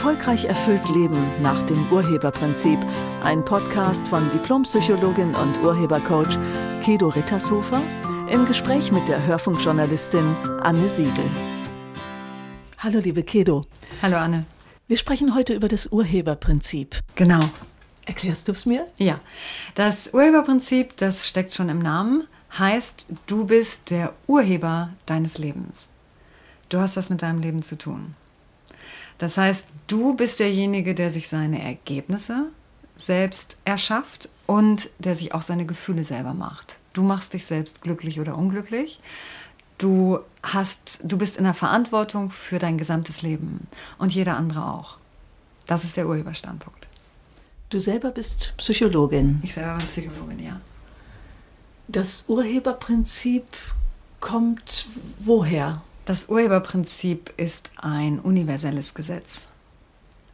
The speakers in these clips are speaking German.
Erfolgreich erfüllt Leben nach dem Urheberprinzip. Ein Podcast von Diplompsychologin und Urhebercoach Kedo Rittershofer im Gespräch mit der Hörfunkjournalistin Anne Siegel. Hallo liebe Kedo. Hallo Anne. Wir sprechen heute über das Urheberprinzip. Genau. Erklärst du es mir? Ja. Das Urheberprinzip, das steckt schon im Namen, heißt, du bist der Urheber deines Lebens. Du hast was mit deinem Leben zu tun. Das heißt, du bist derjenige, der sich seine Ergebnisse selbst erschafft und der sich auch seine Gefühle selber macht. Du machst dich selbst glücklich oder unglücklich. Du hast, du bist in der Verantwortung für dein gesamtes Leben und jeder andere auch. Das ist der Urheberstandpunkt. Du selber bist Psychologin. Ich selber bin Psychologin, ja. Das Urheberprinzip kommt woher? Das Urheberprinzip ist ein universelles Gesetz.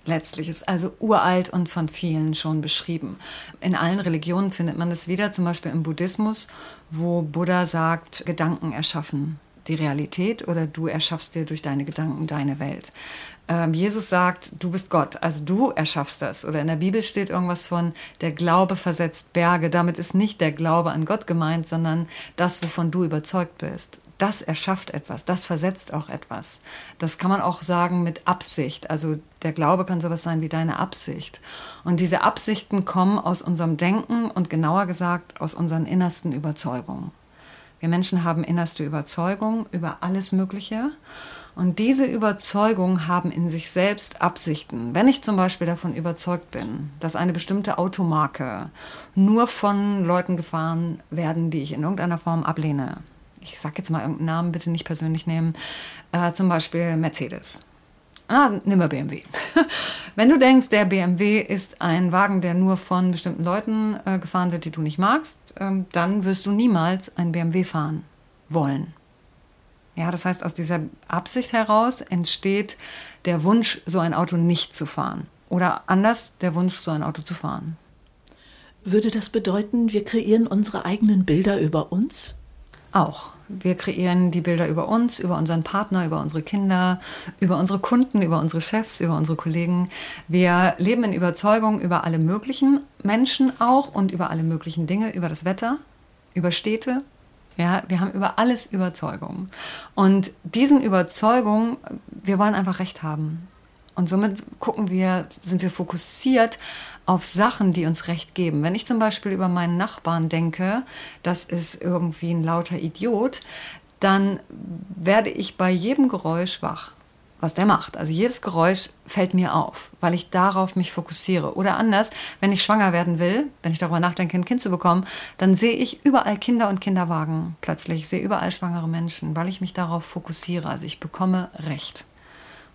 Letztlich ist also uralt und von vielen schon beschrieben. In allen Religionen findet man es wieder, zum Beispiel im Buddhismus, wo Buddha sagt, Gedanken erschaffen die Realität oder du erschaffst dir durch deine Gedanken deine Welt. Ähm, Jesus sagt, du bist Gott, also du erschaffst das. Oder in der Bibel steht irgendwas von, der Glaube versetzt Berge. Damit ist nicht der Glaube an Gott gemeint, sondern das, wovon du überzeugt bist das erschafft etwas, das versetzt auch etwas. Das kann man auch sagen mit Absicht. Also der Glaube kann sowas sein wie deine Absicht. Und diese Absichten kommen aus unserem Denken und genauer gesagt aus unseren innersten Überzeugungen. Wir Menschen haben innerste Überzeugungen über alles Mögliche. Und diese Überzeugungen haben in sich selbst Absichten. Wenn ich zum Beispiel davon überzeugt bin, dass eine bestimmte Automarke nur von Leuten gefahren werden, die ich in irgendeiner Form ablehne, ich sag jetzt mal irgendeinen Namen, bitte nicht persönlich nehmen, äh, zum Beispiel Mercedes. Ah, nimm mal BMW. Wenn du denkst, der BMW ist ein Wagen, der nur von bestimmten Leuten äh, gefahren wird, die du nicht magst, ähm, dann wirst du niemals einen BMW fahren wollen. Ja, das heißt, aus dieser Absicht heraus entsteht der Wunsch, so ein Auto nicht zu fahren. Oder anders, der Wunsch, so ein Auto zu fahren. Würde das bedeuten, wir kreieren unsere eigenen Bilder über uns? Auch. Wir kreieren die Bilder über uns, über unseren Partner, über unsere Kinder, über unsere Kunden, über unsere Chefs, über unsere Kollegen. Wir leben in Überzeugung über alle möglichen Menschen auch und über alle möglichen Dinge, über das Wetter, über Städte. Ja, wir haben über alles Überzeugungen. Und diesen Überzeugungen, wir wollen einfach Recht haben. Und somit gucken wir, sind wir fokussiert auf Sachen, die uns Recht geben. Wenn ich zum Beispiel über meinen Nachbarn denke, das ist irgendwie ein lauter Idiot, dann werde ich bei jedem Geräusch wach, was der macht. Also jedes Geräusch fällt mir auf, weil ich darauf mich fokussiere. Oder anders, wenn ich schwanger werden will, wenn ich darüber nachdenke, ein Kind zu bekommen, dann sehe ich überall Kinder und Kinderwagen plötzlich. Ich sehe überall schwangere Menschen, weil ich mich darauf fokussiere. Also ich bekomme Recht.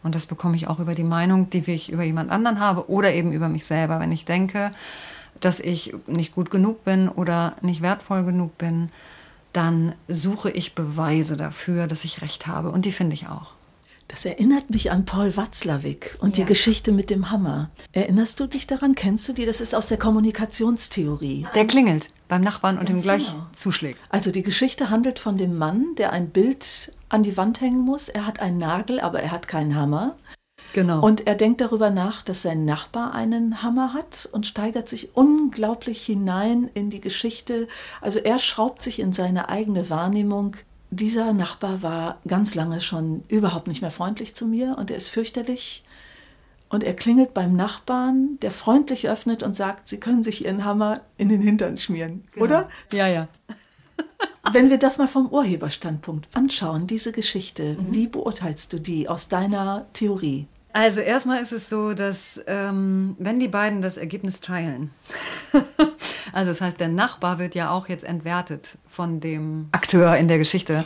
Und das bekomme ich auch über die Meinung, die ich über jemand anderen habe oder eben über mich selber. Wenn ich denke, dass ich nicht gut genug bin oder nicht wertvoll genug bin, dann suche ich Beweise dafür, dass ich recht habe. Und die finde ich auch. Das erinnert mich an Paul Watzlawick und ja. die Geschichte mit dem Hammer. Erinnerst du dich daran? Kennst du die? Das ist aus der Kommunikationstheorie. Der klingelt beim Nachbarn und ihm gleich genau. zuschlägt. Also die Geschichte handelt von dem Mann, der ein Bild an die Wand hängen muss. Er hat einen Nagel, aber er hat keinen Hammer. Genau. Und er denkt darüber nach, dass sein Nachbar einen Hammer hat und steigert sich unglaublich hinein in die Geschichte. Also er schraubt sich in seine eigene Wahrnehmung. Dieser Nachbar war ganz lange schon überhaupt nicht mehr freundlich zu mir und er ist fürchterlich und er klingelt beim Nachbarn, der freundlich öffnet und sagt, Sie können sich Ihren Hammer in den Hintern schmieren, genau. oder? Ja, ja. Wenn wir das mal vom Urheberstandpunkt anschauen, diese Geschichte, mhm. wie beurteilst du die aus deiner Theorie? Also erstmal ist es so, dass ähm, wenn die beiden das Ergebnis teilen, also das heißt, der Nachbar wird ja auch jetzt entwertet von dem Akteur in der Geschichte,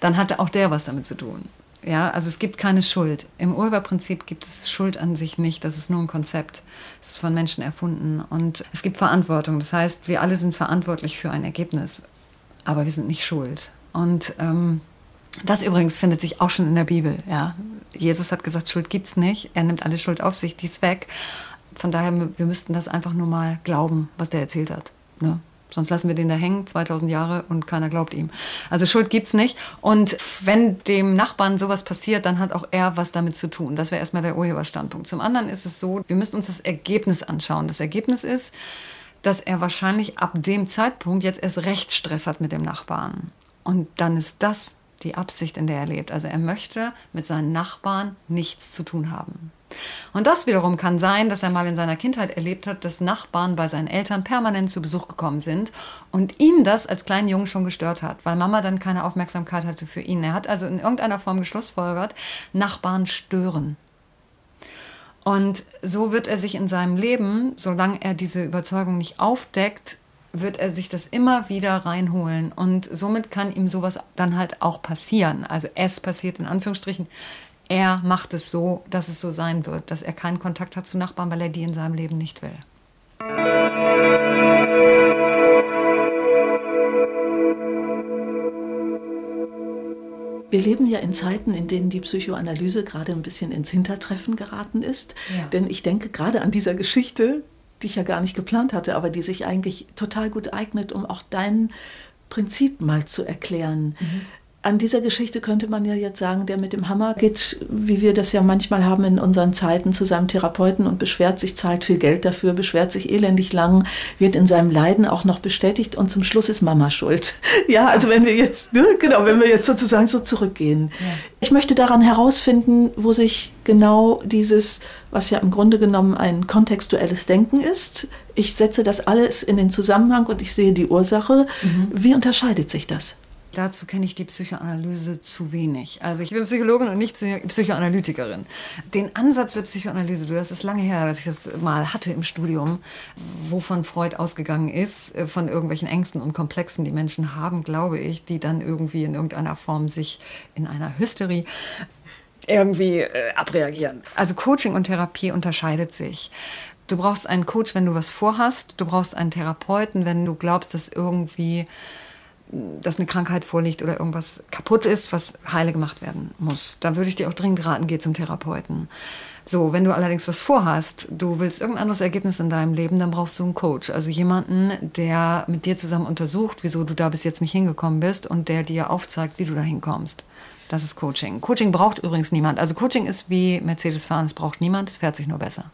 dann hatte auch der was damit zu tun. Ja, also es gibt keine Schuld. Im Urheberprinzip gibt es Schuld an sich nicht. Das ist nur ein Konzept. Es ist von Menschen erfunden. Und es gibt Verantwortung. Das heißt, wir alle sind verantwortlich für ein Ergebnis. Aber wir sind nicht schuld. Und ähm, das übrigens findet sich auch schon in der Bibel. Ja. Jesus hat gesagt, Schuld gibt es nicht. Er nimmt alle Schuld auf sich, die ist weg. Von daher, wir müssten das einfach nur mal glauben, was der erzählt hat. Ne? Sonst lassen wir den da hängen, 2000 Jahre, und keiner glaubt ihm. Also Schuld gibt's nicht. Und wenn dem Nachbarn sowas passiert, dann hat auch er was damit zu tun. Das wäre erstmal der Urheberstandpunkt. Zum anderen ist es so, wir müssen uns das Ergebnis anschauen. Das Ergebnis ist, dass er wahrscheinlich ab dem Zeitpunkt jetzt erst recht Stress hat mit dem Nachbarn. Und dann ist das die Absicht, in der er lebt. Also er möchte mit seinen Nachbarn nichts zu tun haben. Und das wiederum kann sein, dass er mal in seiner Kindheit erlebt hat, dass Nachbarn bei seinen Eltern permanent zu Besuch gekommen sind und ihn das als kleinen Jungen schon gestört hat, weil Mama dann keine Aufmerksamkeit hatte für ihn. Er hat also in irgendeiner Form geschlussfolgert, Nachbarn stören. Und so wird er sich in seinem Leben, solange er diese Überzeugung nicht aufdeckt, wird er sich das immer wieder reinholen. Und somit kann ihm sowas dann halt auch passieren. Also es passiert in Anführungsstrichen. Er macht es so, dass es so sein wird, dass er keinen Kontakt hat zu Nachbarn, weil er die in seinem Leben nicht will. Wir leben ja in Zeiten, in denen die Psychoanalyse gerade ein bisschen ins Hintertreffen geraten ist. Ja. Denn ich denke gerade an dieser Geschichte, die ich ja gar nicht geplant hatte, aber die sich eigentlich total gut eignet, um auch dein Prinzip mal zu erklären. Mhm an dieser Geschichte könnte man ja jetzt sagen, der mit dem Hammer geht, wie wir das ja manchmal haben in unseren Zeiten, zu seinem Therapeuten und beschwert sich, zahlt viel Geld dafür, beschwert sich elendig lang, wird in seinem Leiden auch noch bestätigt und zum Schluss ist Mama schuld. Ja, also wenn wir jetzt, ne, genau, wenn wir jetzt sozusagen so zurückgehen. Ja. Ich möchte daran herausfinden, wo sich genau dieses, was ja im Grunde genommen ein kontextuelles Denken ist, ich setze das alles in den Zusammenhang und ich sehe die Ursache. Mhm. Wie unterscheidet sich das? Dazu kenne ich die Psychoanalyse zu wenig. Also ich bin Psychologin und nicht Psychoanalytikerin. Den Ansatz der Psychoanalyse, das ist lange her, dass ich das mal hatte im Studium, wovon Freud ausgegangen ist, äh, von irgendwelchen Ängsten und Komplexen, die Menschen haben, glaube ich, die dann irgendwie in irgendeiner Form sich in einer Hysterie irgendwie äh, abreagieren. Also Coaching und Therapie unterscheidet sich. Du brauchst einen Coach, wenn du was vorhast. Du brauchst einen Therapeuten, wenn du glaubst, dass irgendwie dass eine Krankheit vorliegt oder irgendwas kaputt ist, was heile gemacht werden muss. Da würde ich dir auch dringend raten, geh zum Therapeuten. So, wenn du allerdings was vorhast, du willst irgendein anderes Ergebnis in deinem Leben, dann brauchst du einen Coach. Also jemanden, der mit dir zusammen untersucht, wieso du da bis jetzt nicht hingekommen bist und der dir aufzeigt, wie du da hinkommst. Das ist Coaching. Coaching braucht übrigens niemand. Also Coaching ist wie Mercedes fahren, es braucht niemand, es fährt sich nur besser.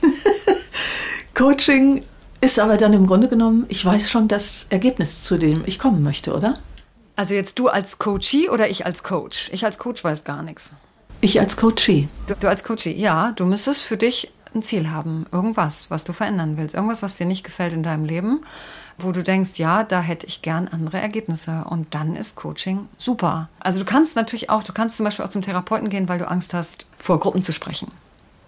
Coaching ist aber dann im Grunde genommen, ich weiß schon das Ergebnis, zu dem ich kommen möchte, oder? Also jetzt du als Coachie oder ich als Coach? Ich als Coach weiß gar nichts. Ich als Coachie. Du, du als Coachie, ja. Du müsstest für dich ein Ziel haben. Irgendwas, was du verändern willst. Irgendwas, was dir nicht gefällt in deinem Leben, wo du denkst, ja, da hätte ich gern andere Ergebnisse. Und dann ist Coaching super. Also du kannst natürlich auch, du kannst zum Beispiel auch zum Therapeuten gehen, weil du Angst hast, vor Gruppen zu sprechen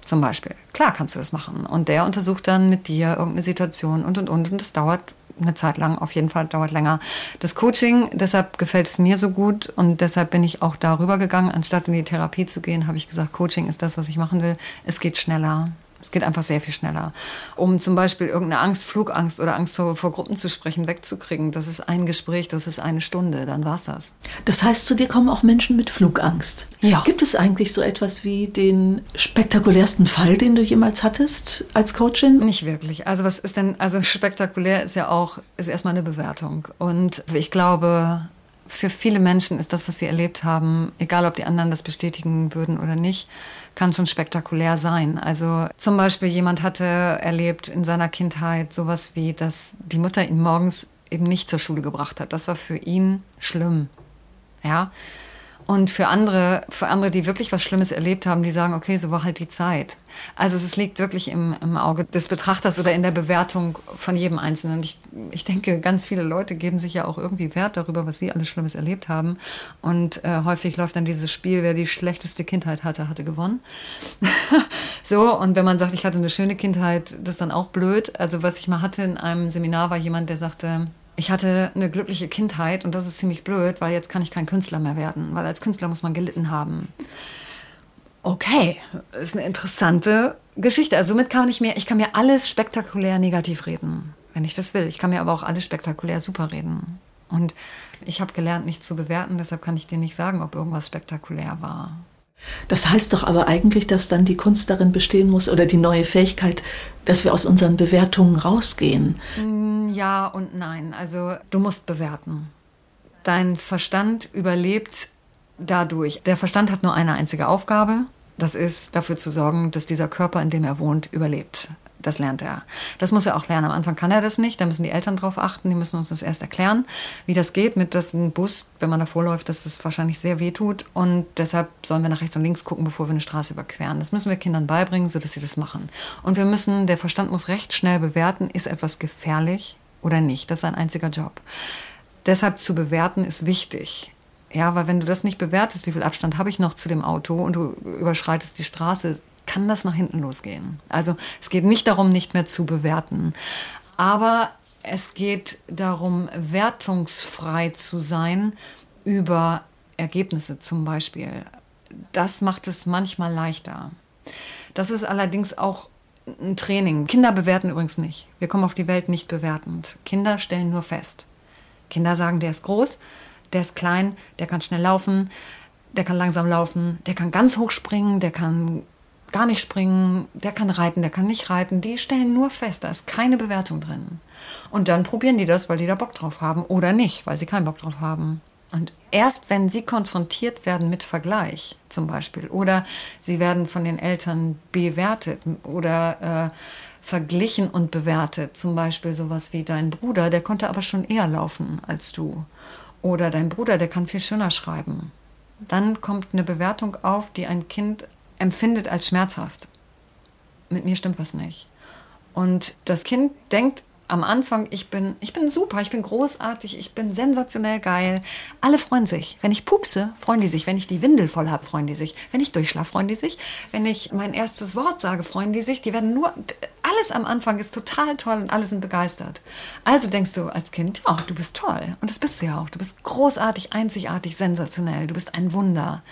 zum Beispiel. Klar kannst du das machen. Und der untersucht dann mit dir irgendeine Situation und und und. Und das dauert eine Zeit lang, auf jeden Fall dauert länger. Das Coaching, deshalb gefällt es mir so gut und deshalb bin ich auch darüber gegangen. Anstatt in die Therapie zu gehen, habe ich gesagt, Coaching ist das, was ich machen will. Es geht schneller. Es geht einfach sehr viel schneller. Um zum Beispiel irgendeine Angst, Flugangst oder Angst vor, vor Gruppen zu sprechen, wegzukriegen, das ist ein Gespräch, das ist eine Stunde, dann war es das. Das heißt, zu dir kommen auch Menschen mit Flugangst. Ja. Gibt es eigentlich so etwas wie den spektakulärsten Fall, den du jemals hattest als Coachin? Nicht wirklich. Also was ist denn, also spektakulär ist ja auch, ist erstmal eine Bewertung. Und ich glaube, für viele Menschen ist das, was sie erlebt haben, egal ob die anderen das bestätigen würden oder nicht, kann schon spektakulär sein. Also zum Beispiel jemand hatte erlebt in seiner Kindheit sowas wie, dass die Mutter ihn morgens eben nicht zur Schule gebracht hat. Das war für ihn schlimm. Ja. Und für andere, für andere, die wirklich was Schlimmes erlebt haben, die sagen, okay, so war halt die Zeit. Also es liegt wirklich im, im Auge des Betrachters oder in der Bewertung von jedem Einzelnen. Ich, ich denke, ganz viele Leute geben sich ja auch irgendwie Wert darüber, was sie alles Schlimmes erlebt haben. Und äh, häufig läuft dann dieses Spiel, wer die schlechteste Kindheit hatte, hatte gewonnen. so, und wenn man sagt, ich hatte eine schöne Kindheit, das ist dann auch blöd. Also was ich mal hatte in einem Seminar war jemand, der sagte, ich hatte eine glückliche Kindheit und das ist ziemlich blöd, weil jetzt kann ich kein Künstler mehr werden, weil als Künstler muss man gelitten haben. Okay, ist eine interessante Geschichte. Also somit kann ich mir, ich kann mir alles spektakulär negativ reden, wenn ich das will. Ich kann mir aber auch alles spektakulär super reden. Und ich habe gelernt, nicht zu bewerten, deshalb kann ich dir nicht sagen, ob irgendwas spektakulär war. Das heißt doch aber eigentlich, dass dann die Kunst darin bestehen muss oder die neue Fähigkeit, dass wir aus unseren Bewertungen rausgehen. Mm, ja und nein. Also du musst bewerten. Dein Verstand überlebt dadurch. Der Verstand hat nur eine einzige Aufgabe. Das ist dafür zu sorgen, dass dieser Körper, in dem er wohnt, überlebt. Das lernt er. Das muss er auch lernen. Am Anfang kann er das nicht. Da müssen die Eltern drauf achten. Die müssen uns das erst erklären, wie das geht mit das ein Bus, wenn man davor läuft, dass das wahrscheinlich sehr weh tut. Und deshalb sollen wir nach rechts und links gucken, bevor wir eine Straße überqueren. Das müssen wir Kindern beibringen, sodass sie das machen. Und wir müssen, der Verstand muss recht schnell bewerten, ist etwas gefährlich oder nicht. Das ist ein einziger Job. Deshalb zu bewerten ist wichtig. Ja, weil wenn du das nicht bewertest, wie viel Abstand habe ich noch zu dem Auto und du überschreitest die Straße, kann das nach hinten losgehen. Also es geht nicht darum, nicht mehr zu bewerten, aber es geht darum, wertungsfrei zu sein über Ergebnisse zum Beispiel. Das macht es manchmal leichter. Das ist allerdings auch ein Training. Kinder bewerten übrigens nicht. Wir kommen auf die Welt nicht bewertend. Kinder stellen nur fest. Kinder sagen, der ist groß, der ist klein, der kann schnell laufen, der kann langsam laufen, der kann ganz hoch springen, der kann gar nicht springen, der kann reiten, der kann nicht reiten. Die stellen nur fest, da ist keine Bewertung drin. Und dann probieren die das, weil die da Bock drauf haben oder nicht, weil sie keinen Bock drauf haben. Und erst wenn sie konfrontiert werden mit Vergleich zum Beispiel oder sie werden von den Eltern bewertet oder äh, verglichen und bewertet, zum Beispiel sowas wie dein Bruder, der konnte aber schon eher laufen als du. Oder dein Bruder, der kann viel schöner schreiben. Dann kommt eine Bewertung auf, die ein Kind empfindet als schmerzhaft. Mit mir stimmt was nicht. Und das Kind denkt am Anfang, ich bin, ich bin super, ich bin großartig, ich bin sensationell geil. Alle freuen sich. Wenn ich pupse, freuen die sich. Wenn ich die Windel voll habe, freuen die sich. Wenn ich durchschlafe, freuen die sich. Wenn ich mein erstes Wort sage, freuen die sich. Die werden nur, alles am Anfang ist total toll und alle sind begeistert. Also denkst du als Kind, ja, du bist toll. Und das bist du ja auch. Du bist großartig, einzigartig, sensationell. Du bist ein Wunder.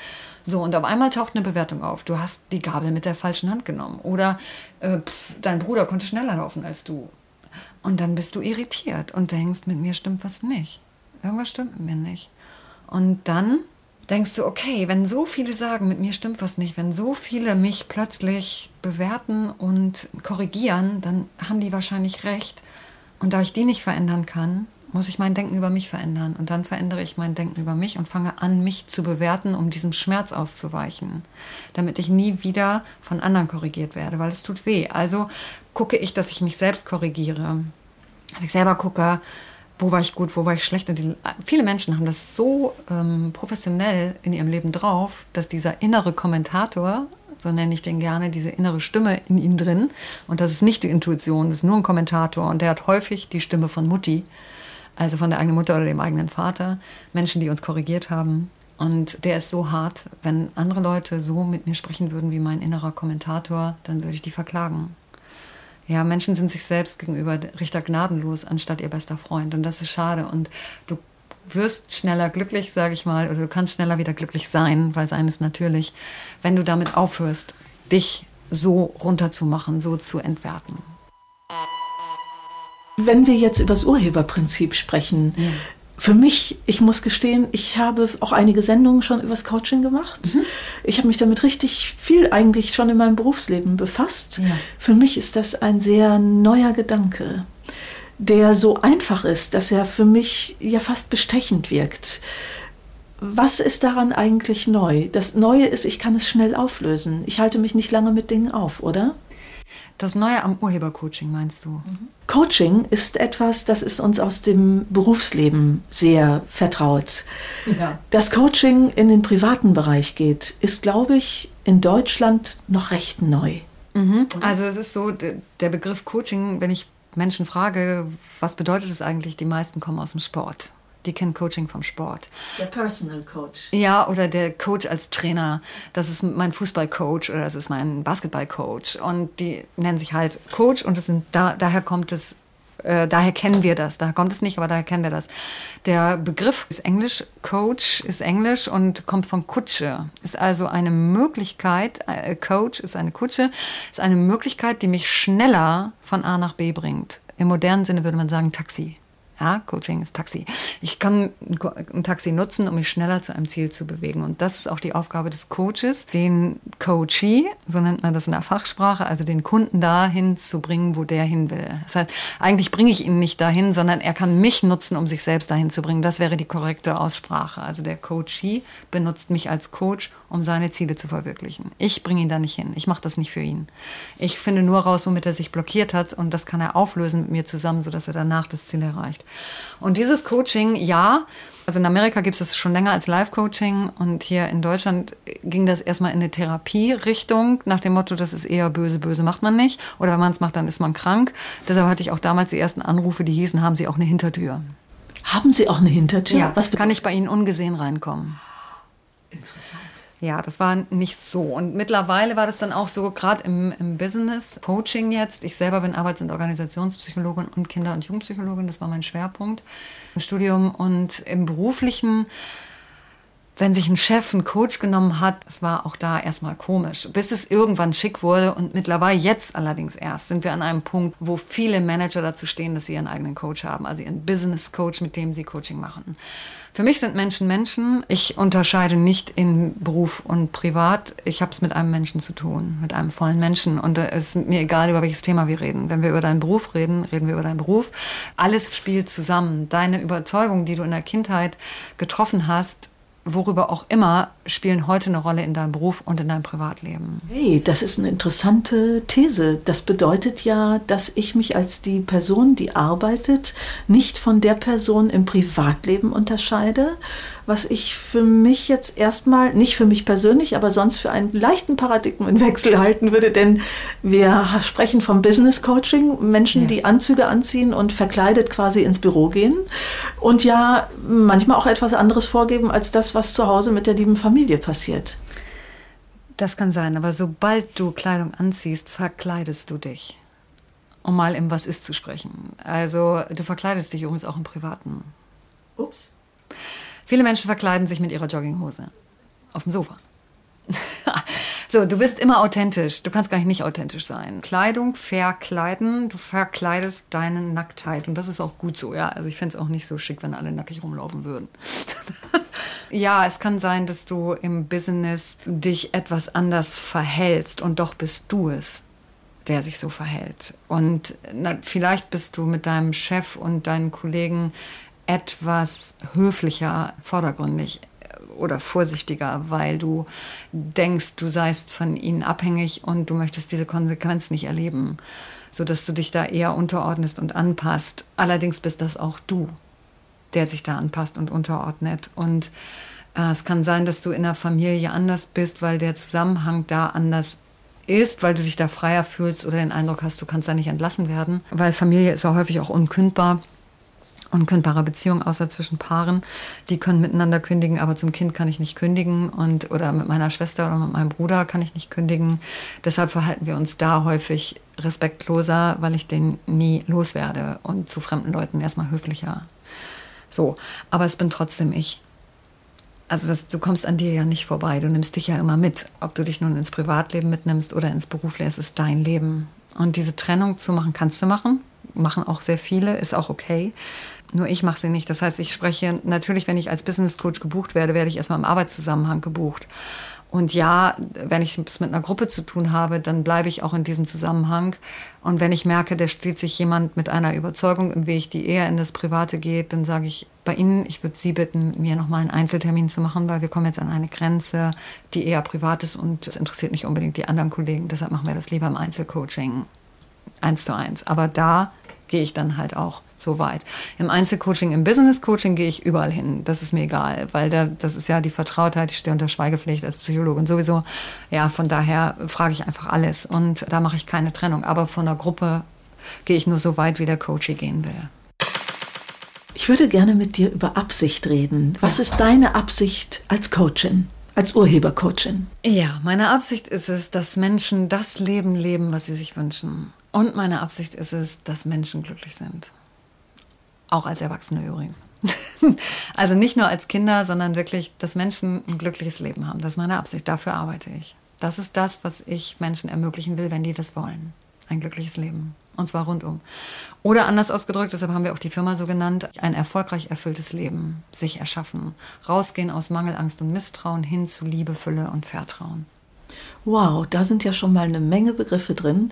So, und auf einmal taucht eine Bewertung auf. Du hast die Gabel mit der falschen Hand genommen. Oder äh, pff, dein Bruder konnte schneller laufen als du. Und dann bist du irritiert und denkst, mit mir stimmt was nicht. Irgendwas stimmt mit mir nicht. Und dann denkst du, okay, wenn so viele sagen, mit mir stimmt was nicht, wenn so viele mich plötzlich bewerten und korrigieren, dann haben die wahrscheinlich recht. Und da ich die nicht verändern kann, muss ich mein Denken über mich verändern. Und dann verändere ich mein Denken über mich und fange an, mich zu bewerten, um diesem Schmerz auszuweichen. Damit ich nie wieder von anderen korrigiert werde, weil es tut weh. Also gucke ich, dass ich mich selbst korrigiere. Dass ich selber gucke, wo war ich gut, wo war ich schlecht. Und die, viele Menschen haben das so ähm, professionell in ihrem Leben drauf, dass dieser innere Kommentator, so nenne ich den gerne, diese innere Stimme in ihnen drin, und das ist nicht die Intuition, das ist nur ein Kommentator und der hat häufig die Stimme von Mutti also von der eigenen Mutter oder dem eigenen Vater, Menschen, die uns korrigiert haben. Und der ist so hart, wenn andere Leute so mit mir sprechen würden wie mein innerer Kommentator, dann würde ich die verklagen. Ja, Menschen sind sich selbst gegenüber Richter gnadenlos, anstatt ihr bester Freund. Und das ist schade. Und du wirst schneller glücklich, sage ich mal, oder du kannst schneller wieder glücklich sein, weil sein ist natürlich, wenn du damit aufhörst, dich so runterzumachen, so zu entwerten. Wenn wir jetzt über das Urheberprinzip sprechen, ja. Für mich, ich muss gestehen, ich habe auch einige Sendungen schon über das Coaching gemacht. Mhm. Ich habe mich damit richtig viel eigentlich schon in meinem Berufsleben befasst. Ja. Für mich ist das ein sehr neuer Gedanke, der so einfach ist, dass er für mich ja fast bestechend wirkt. Was ist daran eigentlich neu? Das Neue ist, ich kann es schnell auflösen. Ich halte mich nicht lange mit Dingen auf, oder? Das Neue am Urhebercoaching meinst du? Coaching ist etwas, das ist uns aus dem Berufsleben sehr vertraut. Ja. Dass Coaching in den privaten Bereich geht, ist, glaube ich, in Deutschland noch recht neu. Mhm. Also es ist so, der Begriff Coaching, wenn ich Menschen frage, was bedeutet es eigentlich, die meisten kommen aus dem Sport die kennen Coaching vom Sport. Der Personal Coach. Ja, oder der Coach als Trainer. Das ist mein Fußballcoach oder das ist mein Basketballcoach. Und die nennen sich halt Coach und das sind da, daher kommt es, äh, daher kennen wir das. Daher kommt es nicht, aber daher kennen wir das. Der Begriff ist Englisch, Coach ist Englisch und kommt von Kutsche. Ist also eine Möglichkeit, äh, Coach ist eine Kutsche, ist eine Möglichkeit, die mich schneller von A nach B bringt. Im modernen Sinne würde man sagen Taxi. Ja, Coaching ist Taxi. Ich kann ein Taxi nutzen, um mich schneller zu einem Ziel zu bewegen. Und das ist auch die Aufgabe des Coaches, den Coachee, so nennt man das in der Fachsprache, also den Kunden dahin zu bringen, wo der hin will. Das heißt, eigentlich bringe ich ihn nicht dahin, sondern er kann mich nutzen, um sich selbst dahin zu bringen. Das wäre die korrekte Aussprache. Also der Coachee benutzt mich als Coach, um seine Ziele zu verwirklichen. Ich bringe ihn da nicht hin. Ich mache das nicht für ihn. Ich finde nur raus, womit er sich blockiert hat und das kann er auflösen mit mir zusammen, sodass er danach das Ziel erreicht. Und dieses Coaching, ja, also in Amerika gibt es das schon länger als Live-Coaching und hier in Deutschland ging das erstmal in eine Therapierichtung, nach dem Motto, das ist eher böse, böse macht man nicht. Oder wenn man es macht, dann ist man krank. Deshalb hatte ich auch damals die ersten Anrufe, die hießen, haben Sie auch eine Hintertür? Haben Sie auch eine Hintertür? Ja, Was kann ich bei Ihnen ungesehen reinkommen? Interessant. Ja, das war nicht so. Und mittlerweile war das dann auch so, gerade im, im Business, Coaching jetzt. Ich selber bin Arbeits- und Organisationspsychologin und Kinder- und Jugendpsychologin. Das war mein Schwerpunkt im Studium. Und im beruflichen wenn sich ein Chef einen Coach genommen hat, es war auch da erstmal komisch, bis es irgendwann schick wurde und mittlerweile jetzt allerdings erst sind wir an einem Punkt, wo viele Manager dazu stehen, dass sie ihren eigenen Coach haben, also ihren Business Coach, mit dem sie Coaching machen. Für mich sind Menschen Menschen. Ich unterscheide nicht in Beruf und Privat. Ich habe es mit einem Menschen zu tun, mit einem vollen Menschen. Und es ist mir egal, über welches Thema wir reden. Wenn wir über deinen Beruf reden, reden wir über deinen Beruf. Alles spielt zusammen. Deine Überzeugung, die du in der Kindheit getroffen hast, worüber auch immer, spielen heute eine Rolle in deinem Beruf und in deinem Privatleben. Hey, das ist eine interessante These. Das bedeutet ja, dass ich mich als die Person, die arbeitet, nicht von der Person im Privatleben unterscheide, was ich für mich jetzt erstmal, nicht für mich persönlich, aber sonst für einen leichten Paradigmenwechsel halten würde, denn wir sprechen vom Business Coaching, Menschen, ja. die Anzüge anziehen und verkleidet quasi ins Büro gehen und ja manchmal auch etwas anderes vorgeben als das, was zu Hause mit der lieben Familie passiert. Das kann sein, aber sobald du Kleidung anziehst, verkleidest du dich. Um mal im Was ist zu sprechen. Also du verkleidest dich übrigens auch im Privaten. Ups. Viele Menschen verkleiden sich mit ihrer Jogginghose auf dem Sofa. so, du bist immer authentisch. Du kannst gar nicht nicht authentisch sein. Kleidung verkleiden, du verkleidest deine Nacktheit. Und das ist auch gut so, ja. Also ich fände es auch nicht so schick, wenn alle nackig rumlaufen würden. ja, es kann sein, dass du im Business dich etwas anders verhältst und doch bist du es der sich so verhält. Und na, vielleicht bist du mit deinem Chef und deinen Kollegen etwas höflicher, vordergründig oder vorsichtiger, weil du denkst, du seist von ihnen abhängig und du möchtest diese Konsequenz nicht erleben, sodass du dich da eher unterordnest und anpasst. Allerdings bist das auch du, der sich da anpasst und unterordnet. Und äh, es kann sein, dass du in der Familie anders bist, weil der Zusammenhang da anders ist, weil du dich da freier fühlst oder den Eindruck hast, du kannst da nicht entlassen werden, weil Familie ist ja häufig auch unkündbar unkündbare Beziehung außer zwischen Paaren. Die können miteinander kündigen, aber zum Kind kann ich nicht kündigen und oder mit meiner Schwester oder mit meinem Bruder kann ich nicht kündigen. Deshalb verhalten wir uns da häufig respektloser, weil ich den nie loswerde und zu fremden Leuten erstmal höflicher. So, aber es bin trotzdem ich. Also das, du kommst an dir ja nicht vorbei. Du nimmst dich ja immer mit. Ob du dich nun ins Privatleben mitnimmst oder ins Berufleben, es ist dein Leben. Und diese Trennung zu machen, kannst du machen. Machen auch sehr viele, ist auch okay. Nur ich mache sie nicht. Das heißt, ich spreche natürlich, wenn ich als Business Coach gebucht werde, werde ich erstmal im Arbeitszusammenhang gebucht. Und ja, wenn ich es mit einer Gruppe zu tun habe, dann bleibe ich auch in diesem Zusammenhang. Und wenn ich merke, da steht sich jemand mit einer Überzeugung im Weg, die eher in das Private geht, dann sage ich bei Ihnen, ich würde Sie bitten, mir nochmal einen Einzeltermin zu machen, weil wir kommen jetzt an eine Grenze, die eher privat ist und es interessiert nicht unbedingt die anderen Kollegen. Deshalb machen wir das lieber im Einzelcoaching eins zu eins. Aber da gehe ich dann halt auch so weit. Im Einzelcoaching, im Business-Coaching gehe ich überall hin. Das ist mir egal, weil da, das ist ja die Vertrautheit, ich stehe unter Schweigepflicht als Psychologin sowieso. Ja, von daher frage ich einfach alles und da mache ich keine Trennung. Aber von der Gruppe gehe ich nur so weit, wie der Coach gehen will. Ich würde gerne mit dir über Absicht reden. Was ist deine Absicht als Coachin? als Urhebercoachin? Ja, meine Absicht ist es, dass Menschen das Leben leben, was sie sich wünschen. Und meine Absicht ist es, dass Menschen glücklich sind. Auch als Erwachsene übrigens. also nicht nur als Kinder, sondern wirklich, dass Menschen ein glückliches Leben haben. Das ist meine Absicht. Dafür arbeite ich. Das ist das, was ich Menschen ermöglichen will, wenn die das wollen. ein glückliches Leben. Und zwar rundum. Oder anders ausgedrückt, deshalb haben wir auch die Firma so genannt, ein erfolgreich erfülltes Leben sich erschaffen. Rausgehen aus Mangel, Angst und Misstrauen hin zu Liebe, Fülle und Vertrauen. Wow, da sind ja schon mal eine Menge Begriffe drin.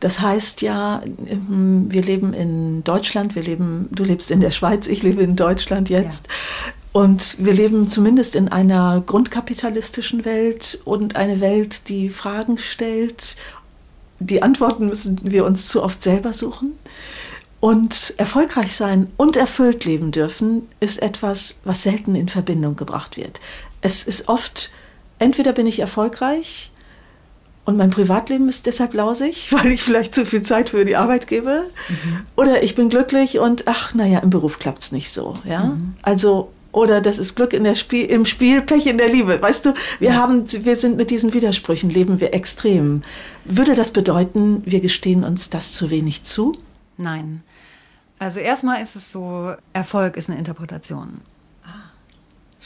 Das heißt ja, ähm, wir leben in Deutschland, wir leben, du lebst in der Schweiz, ich lebe in Deutschland jetzt. Ja. Und wir leben zumindest in einer grundkapitalistischen Welt und eine Welt, die Fragen stellt. Die Antworten müssen wir uns zu oft selber suchen. Und erfolgreich sein und erfüllt leben dürfen, ist etwas, was selten in Verbindung gebracht wird. Es ist oft, entweder bin ich erfolgreich und mein Privatleben ist deshalb lausig, weil ich vielleicht zu viel Zeit für die Arbeit gebe, mhm. oder ich bin glücklich und ach, naja, im Beruf klappt es nicht so. Ja? Mhm. Also oder das ist Glück in der Spiel, im Spiel, Pech in der Liebe. Weißt du, wir ja. haben, wir sind mit diesen Widersprüchen, leben wir extrem. Würde das bedeuten, wir gestehen uns das zu wenig zu? Nein. Also erstmal ist es so, Erfolg ist eine Interpretation.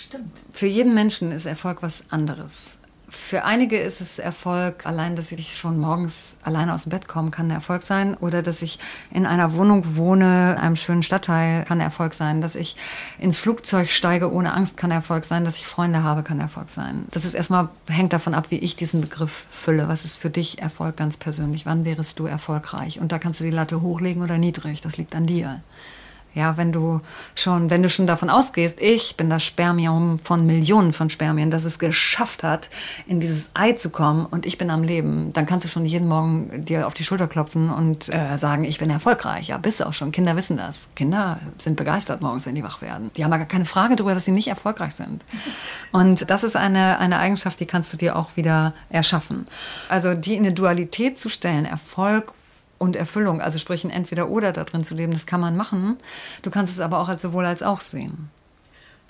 Stimmt. Für jeden Menschen ist Erfolg was anderes. Für einige ist es Erfolg, allein, dass ich schon morgens alleine aus dem Bett kommen, kann Erfolg sein. Oder dass ich in einer Wohnung wohne, in einem schönen Stadtteil, kann Erfolg sein. Dass ich ins Flugzeug steige ohne Angst, kann Erfolg sein. Dass ich Freunde habe, kann Erfolg sein. Das ist erstmal, hängt davon ab, wie ich diesen Begriff fülle. Was ist für dich Erfolg ganz persönlich? Wann wärest du erfolgreich? Und da kannst du die Latte hochlegen oder niedrig. Das liegt an dir. Ja, wenn du schon, wenn du schon davon ausgehst, ich bin das Spermium von Millionen von Spermien, das es geschafft hat, in dieses Ei zu kommen und ich bin am Leben, dann kannst du schon jeden Morgen dir auf die Schulter klopfen und äh, sagen, ich bin erfolgreich. Ja, bist du auch schon. Kinder wissen das. Kinder sind begeistert morgens, wenn die wach werden. Die haben gar keine Frage darüber, dass sie nicht erfolgreich sind. Und das ist eine, eine Eigenschaft, die kannst du dir auch wieder erschaffen. Also die in eine Dualität zu stellen, Erfolg und Erfüllung, also sprich ein Entweder-Oder da drin zu leben, das kann man machen. Du kannst es aber auch als sowohl als auch sehen.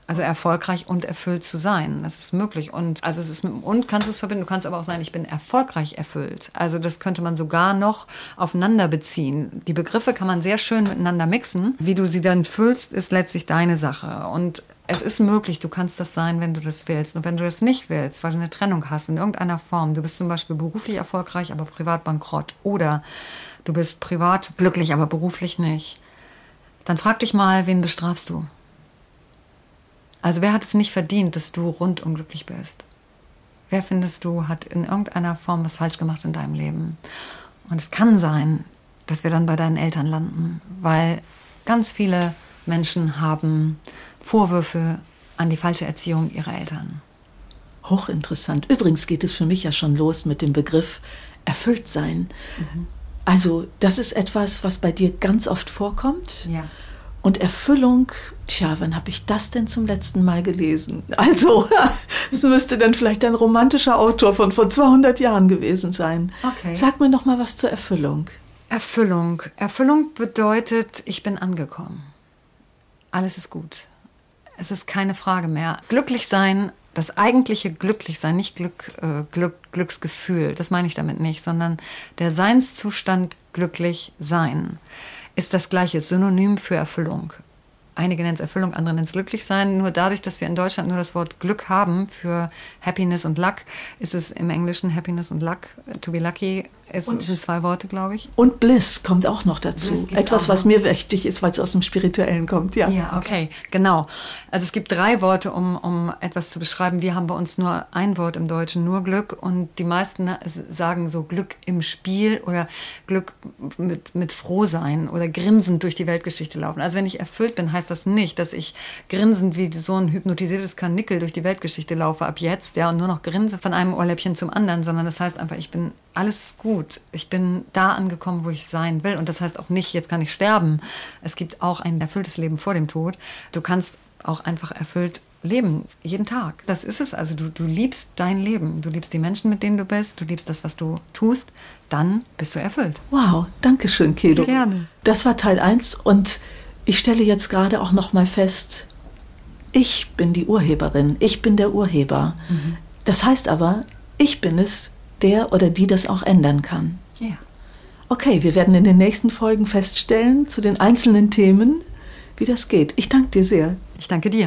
Also erfolgreich und erfüllt zu sein, das ist möglich. Und also es ist und kannst du es verbinden. Du kannst aber auch sagen, ich bin erfolgreich erfüllt. Also das könnte man sogar noch aufeinander beziehen. Die Begriffe kann man sehr schön miteinander mixen. Wie du sie dann füllst, ist letztlich deine Sache. Und es ist möglich, du kannst das sein, wenn du das willst. Und wenn du das nicht willst, weil du eine Trennung hast in irgendeiner Form, du bist zum Beispiel beruflich erfolgreich, aber privat bankrott oder du bist privat glücklich, aber beruflich nicht, dann frag dich mal, wen bestrafst du? Also wer hat es nicht verdient, dass du rundum glücklich bist? Wer findest du, hat in irgendeiner Form was falsch gemacht in deinem Leben? Und es kann sein, dass wir dann bei deinen Eltern landen, weil ganz viele Menschen haben Vorwürfe an die falsche Erziehung ihrer Eltern. Hochinteressant. Übrigens geht es für mich ja schon los mit dem Begriff erfüllt sein. Mhm. Also das ist etwas, was bei dir ganz oft vorkommt. Ja. Und Erfüllung, tja, wann habe ich das denn zum letzten Mal gelesen? Also, es müsste dann vielleicht ein romantischer Autor von vor 200 Jahren gewesen sein. Okay. Sag mir noch mal was zur Erfüllung. Erfüllung. Erfüllung bedeutet, ich bin angekommen. Alles ist gut. Es ist keine Frage mehr. Glücklich sein das eigentliche Glücklichsein, nicht Glück, äh, Glück, Glücksgefühl, das meine ich damit nicht, sondern der Seinszustand glücklich sein ist das gleiche Synonym für Erfüllung. Einige nennen es Erfüllung, andere nennen es Glücklichsein. Nur dadurch, dass wir in Deutschland nur das Wort Glück haben für Happiness und Luck, ist es im Englischen Happiness und Luck. To be lucky es und, sind zwei Worte, glaube ich. Und Bliss kommt auch noch dazu. Etwas, was mir wichtig ist, weil es aus dem Spirituellen kommt. Ja, ja okay, genau. Also es gibt drei Worte, um, um etwas zu beschreiben. Wir haben bei uns nur ein Wort im Deutschen, nur Glück. Und die meisten sagen so Glück im Spiel oder Glück mit, mit Frohsein oder grinsend durch die Weltgeschichte laufen. Also wenn ich erfüllt bin, heißt das nicht, dass ich grinsend wie so ein hypnotisiertes Karnickel durch die Weltgeschichte laufe ab jetzt ja, und nur noch grinse von einem Ohrläppchen zum anderen, sondern das heißt einfach, ich bin alles gut. Ich bin da angekommen, wo ich sein will. Und das heißt auch nicht, jetzt kann ich sterben. Es gibt auch ein erfülltes Leben vor dem Tod. Du kannst auch einfach erfüllt leben, jeden Tag. Das ist es. Also du, du liebst dein Leben. Du liebst die Menschen, mit denen du bist. Du liebst das, was du tust. Dann bist du erfüllt. Wow, danke schön, Kedo. Gerne. Das war Teil 1 und ich stelle jetzt gerade auch noch mal fest, ich bin die Urheberin, ich bin der Urheber. Mhm. Das heißt aber, ich bin es, der oder die das auch ändern kann. Ja. Okay, wir werden in den nächsten Folgen feststellen zu den einzelnen Themen, wie das geht. Ich danke dir sehr. Ich danke dir.